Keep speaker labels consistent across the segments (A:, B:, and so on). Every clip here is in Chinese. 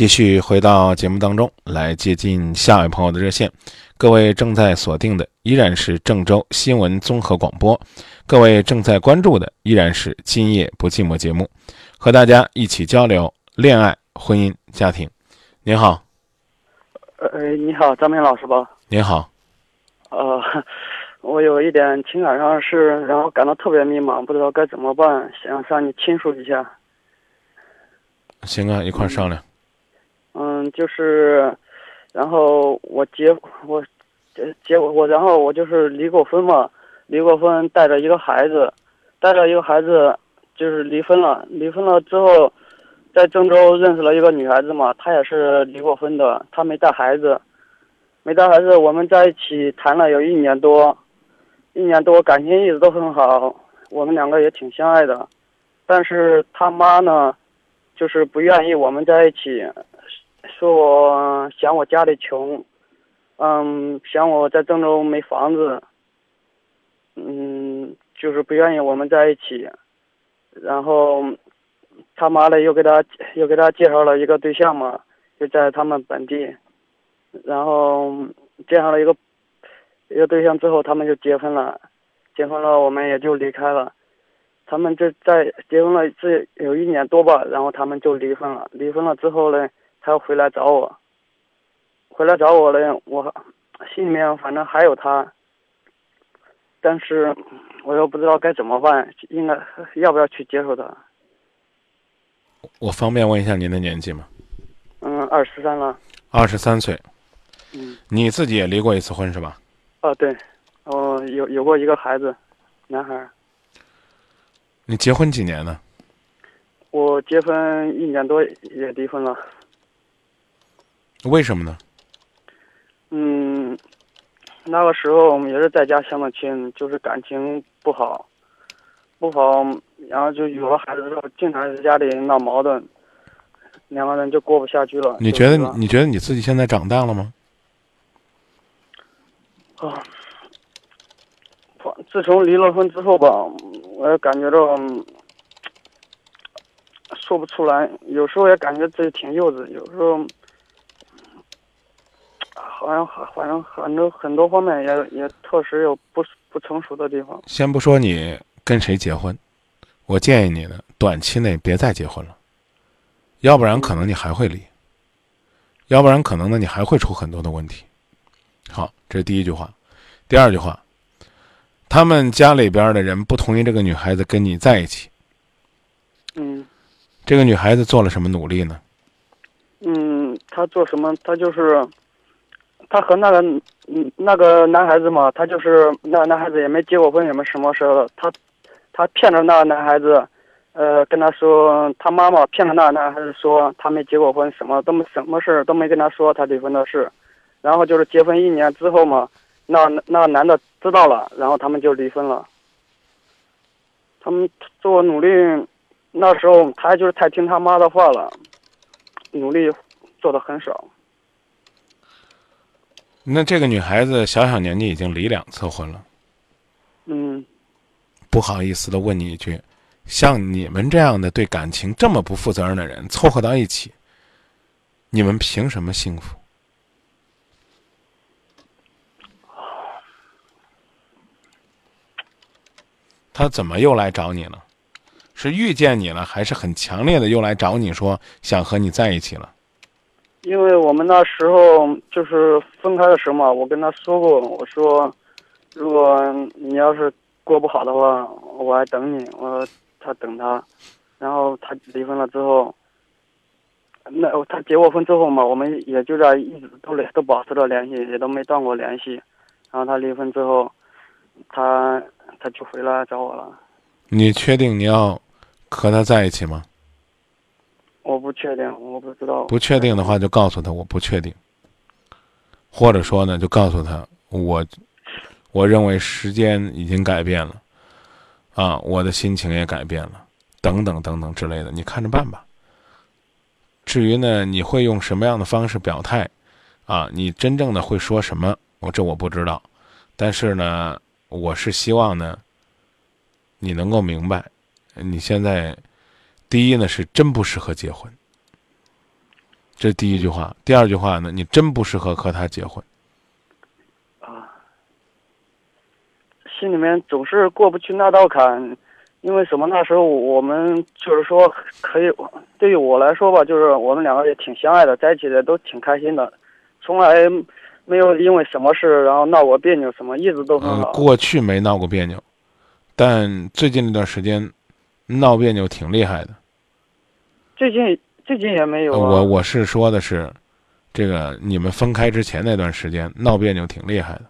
A: 继续回到节目当中来接近下一位朋友的热线。各位正在锁定的依然是郑州新闻综合广播，各位正在关注的依然是今夜不寂寞节目，和大家一起交流恋爱、婚姻、家庭。您好，
B: 呃，你好，张明老师吧？
A: 您好，
B: 呃，我有一点情感上的事，然后感到特别迷茫，不知道该怎么办，想向你倾诉一下。
A: 行啊，一块商量。
B: 嗯，嗯就是，然后我结我结结果我然后我就是离过婚嘛，离过婚，带着一个孩子，带着一个孩子，就是离婚了。离婚了之后，在郑州认识了一个女孩子嘛，她也是离过婚的，她没带孩子，没带孩子，我们在一起谈了有一年多，一年多感情一直都很好，我们两个也挺相爱的，但是他妈呢，就是不愿意我们在一起。说我嫌我家里穷，嗯，嫌我在郑州没房子，嗯，就是不愿意我们在一起。然后他妈的又给他又给他介绍了一个对象嘛，就在他们本地，然后介绍了一个一个对象之后，他们就结婚了，结婚了我们也就离开了。他们就在结婚了这有一年多吧，然后他们就离婚了。离婚了之后呢？他要回来找我，回来找我了，我心里面反正还有他，但是我又不知道该怎么办，应该要不要去接受他？
A: 我方便问一下您的年纪吗？
B: 嗯，二十三了。
A: 二十三岁。
B: 嗯。
A: 你自己也离过一次婚是吧？
B: 啊，对，哦，有有过一个孩子，男孩。
A: 你结婚几年呢？
B: 我结婚一年多也离婚了。
A: 为什么呢？
B: 嗯，那个时候我们也是在家相的亲，就是感情不好，不好，然后就有了孩子之后，经常在家里闹矛盾，两个人就过不下去了。
A: 你觉得你觉得你自己现在长大了吗？
B: 啊，自从离了婚之后吧，我也感觉到嗯说不出来，有时候也感觉自己挺幼稚，有时候。好像反正很多很多方面也也确实有不不成熟的地方。
A: 先不说你跟谁结婚，我建议你呢，短期内别再结婚了，要不然可能你还会离，要不然可能呢你还会出很多的问题。好，这是第一句话。第二句话，他们家里边的人不同意这个女孩子跟你在一起。
B: 嗯。
A: 这个女孩子做了什么努力呢？
B: 嗯，她做什么？她就是。他和那个嗯那个男孩子嘛，他就是那个男孩子也没结过婚，什么什么事儿。他他骗着那个男孩子，呃，跟他说他妈妈骗了那个男孩子说他没结过婚，什么都没什么事都没跟他说他离婚的事。然后就是结婚一年之后嘛，那那个男的知道了，然后他们就离婚了。他们做努力，那时候他就是太听他妈的话了，努力做的很少。
A: 那这个女孩子小小年纪已经离两次婚了。
B: 嗯。
A: 不好意思的问你一句，像你们这样的对感情这么不负责任的人凑合到一起，你们凭什么幸福？他怎么又来找你了？是遇见你了，还是很强烈的又来找你说想和你在一起了？
B: 因为我们那时候就是分开的时候嘛，我跟他说过，我说，如果你要是过不好的话，我还等你。我说他等他，然后他离婚了之后，那他结过婚之后嘛，我们也就在一直都联都保持着联系，也都没断过联系。然后他离婚之后，他他就回来找我了。
A: 你确定你要和他在一起吗？
B: 不确定，我不知道。
A: 不确定的话，就告诉他我不确定，或者说呢，就告诉他我，我认为时间已经改变了，啊，我的心情也改变了，等等等等之类的，你看着办吧。至于呢，你会用什么样的方式表态，啊，你真正的会说什么，我这我不知道，但是呢，我是希望呢，你能够明白，你现在。第一呢，是真不适合结婚。这是第一句话。第二句话呢，你真不适合和他结婚。
B: 啊，心里面总是过不去那道坎，因为什么？那时候我们就是说可以，对于我来说吧，就是我们两个也挺相爱的，在一起的都挺开心的，从来没有因为什么事然后闹过别扭，什么一直都很
A: 嗯，
B: 好。
A: 过去没闹过别扭，但最近这段时间闹别扭挺厉害的。
B: 最近最近也没有、啊。
A: 我我是说的是，这个你们分开之前那段时间闹别扭挺厉害的。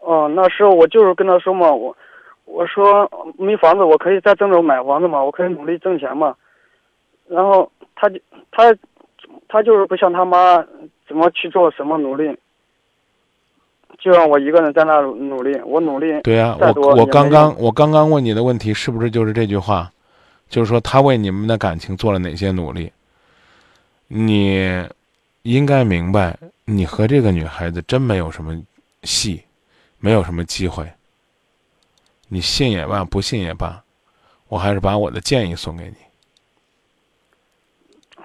B: 哦，那时候我就是跟他说嘛，我我说没房子，我可以在郑州买房子嘛，我可以努力挣钱嘛。然后他就他他就是不像他妈怎么去做什么努力，就让我一个人在那努力，我努力。
A: 对呀、我我刚刚我刚刚问你的问题是不是就是这句话？就是说他为你们的感情做了哪些努力？你应该明白，你和这个女孩子真没有什么戏，没有什么机会。你信也罢，不信也罢，我还是把我的建议送给你。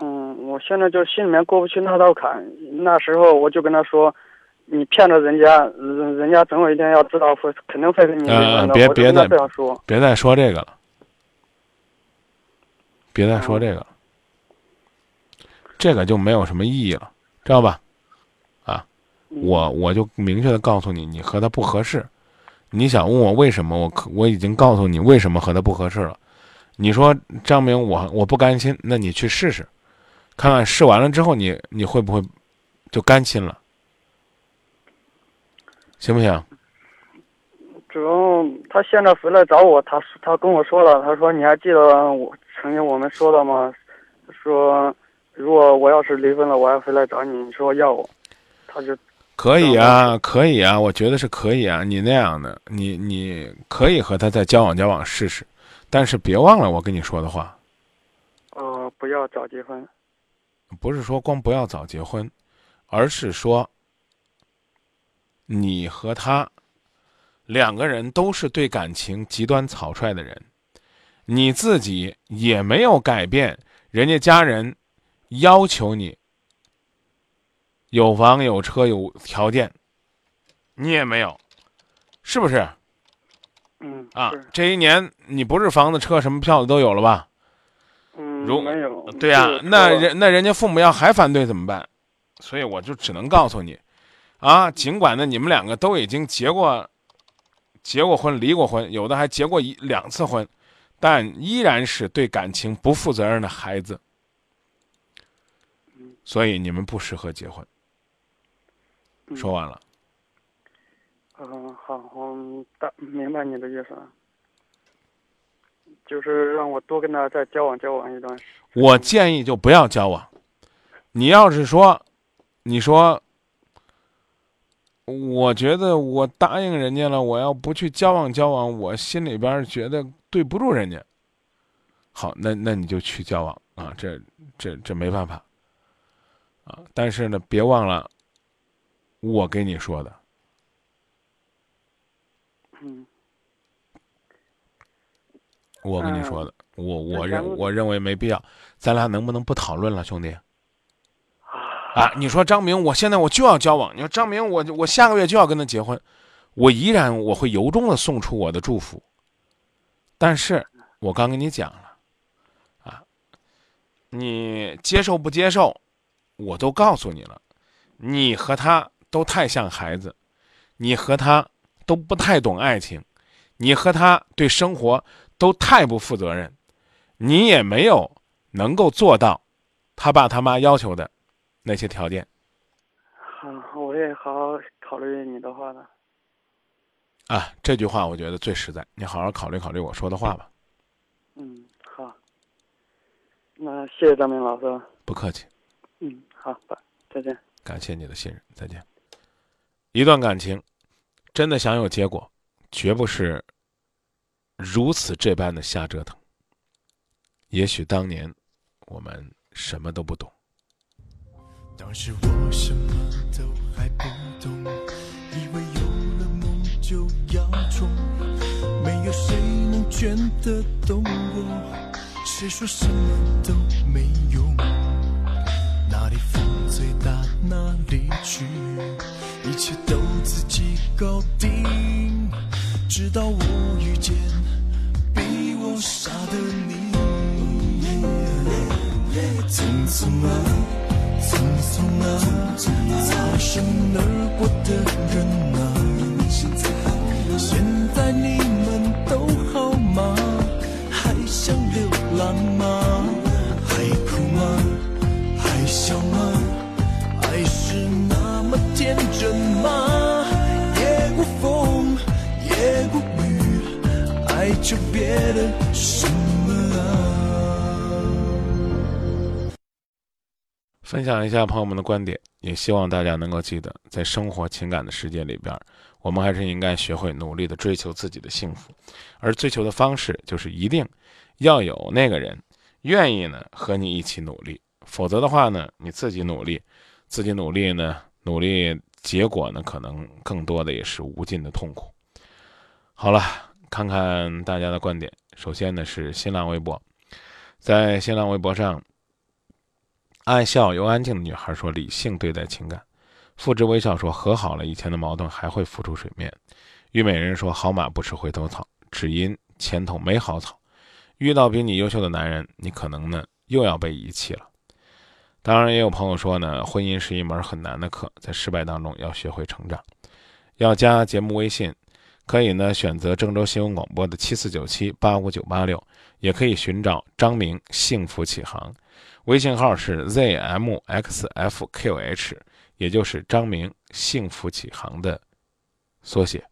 B: 嗯，我现在就心里面过不去那道坎。那时候我就跟他说，你骗了人家，人人家总有一天要知道会肯定会跟你离婚的。
A: 呃别别再
B: 说。
A: 别再说这个了，别再说这个了，这个就没有什么意义了，知道吧？
B: 啊
A: 我我就明确的告诉你，你和他不合适。你想问我为什么？我可我已经告诉你为什么和他不合适了。你说张明，我我不甘心，那你去试试，看看试完了之后你你会不会就甘心了？行不行？
B: 主要他现在回来找我，他他跟我说了，他说你还记得我曾经我们说的吗？说如果我要是离婚了，我还回来找你，你说要我，他就
A: 可以啊，可以啊，我觉得是可以啊。你那样的，你你可以和他再交往交往试试，但是别忘了我跟你说的话，
B: 呃不要早结婚。
A: 不是说光不要早结婚，而是说你和他两个人都是对感情极端草率的人，你自己也没有改变人家家人要求你有房有车有条件，你也没有，是不是？
B: 嗯
A: 啊，这一年你不是房子、车什么票子都有了吧？
B: 嗯
A: 如
B: 没有。
A: 对呀、那人那人家父母要还反对怎么办？所以我就只能告诉你，啊，尽管呢你们两个都已经结过结过婚、离过婚，有的还结过一两次婚，但依然是对感情不负责任的孩子，所以你们不适合结婚。
B: 嗯
A: 说完了，
B: 嗯，好，我大明白你的意思了，就是让我多跟他再交往交往一段时间。
A: 我建议就不要交往。你要是说，你说，我觉得我答应人家了，我要不去交往交往，我心里边觉得对不住人家。好，那那你就去交往啊，这这这没办法啊。但是呢，别忘了我给你说的，
B: 嗯
A: 我跟你说的，我我认我认为没必要。咱俩能不能不讨论了，兄弟？啊，你说张明，我现在我就要交往。你说张明，我我下个月就要跟他结婚，我依然我会由衷的送出我的祝福。但是我刚跟你讲了，啊，你接受不接受，我都告诉你了。你和他都太像孩子，你和他都不太懂爱情，你和他对生活都太不负责任，你也没有能够做到他爸他妈要求的那些条件
B: 好，我也好好考虑你的话的。
A: 啊。这句话我觉得最实在，你好好考虑考虑我说的话吧。
B: 嗯，好。那谢谢张明老师。
A: 不客气，
B: 嗯，好，拜，再见。
A: 感谢你的信任，再见。一段感情真的想有结果，绝不是如此这般的瞎折腾。也许当年我们什么都不懂。
C: 当时我什么都还不懂，以为有了梦就要冲，没有谁能劝得动我，谁说什么都没用。哪里风最大哪里去，一切都自己搞定，直到我
A: 享一下朋友们的观点，也希望大家能够记得，在生活情感的世界里边，我们还是应该学会努力的追求自己的幸福，而追求的方式就是一定要有那个人愿意呢和你一起努力，否则的话呢，你自己努力，自己努力呢，努力结果呢，可能更多的也是无尽的痛苦。好了，看看大家的观点，首先呢是新浪微博，在新浪微博上。爱笑又安静的女孩说：“理性对待情感。”付之微笑说：“和好了，以前的矛盾还会浮出水面。”虞美人说：“好马不吃回头草，只因前头没好草。遇到比你优秀的男人，你可能呢又要被遗弃了。”当然，也有朋友说呢，婚姻是一门很难的课，在失败当中要学会成长。要加节目微信，可以呢选择郑州新闻广播的七四九七八五九八六，也可以寻找张明幸福启航。微信号是 zmxfqh，也就是张明幸福启航的缩写。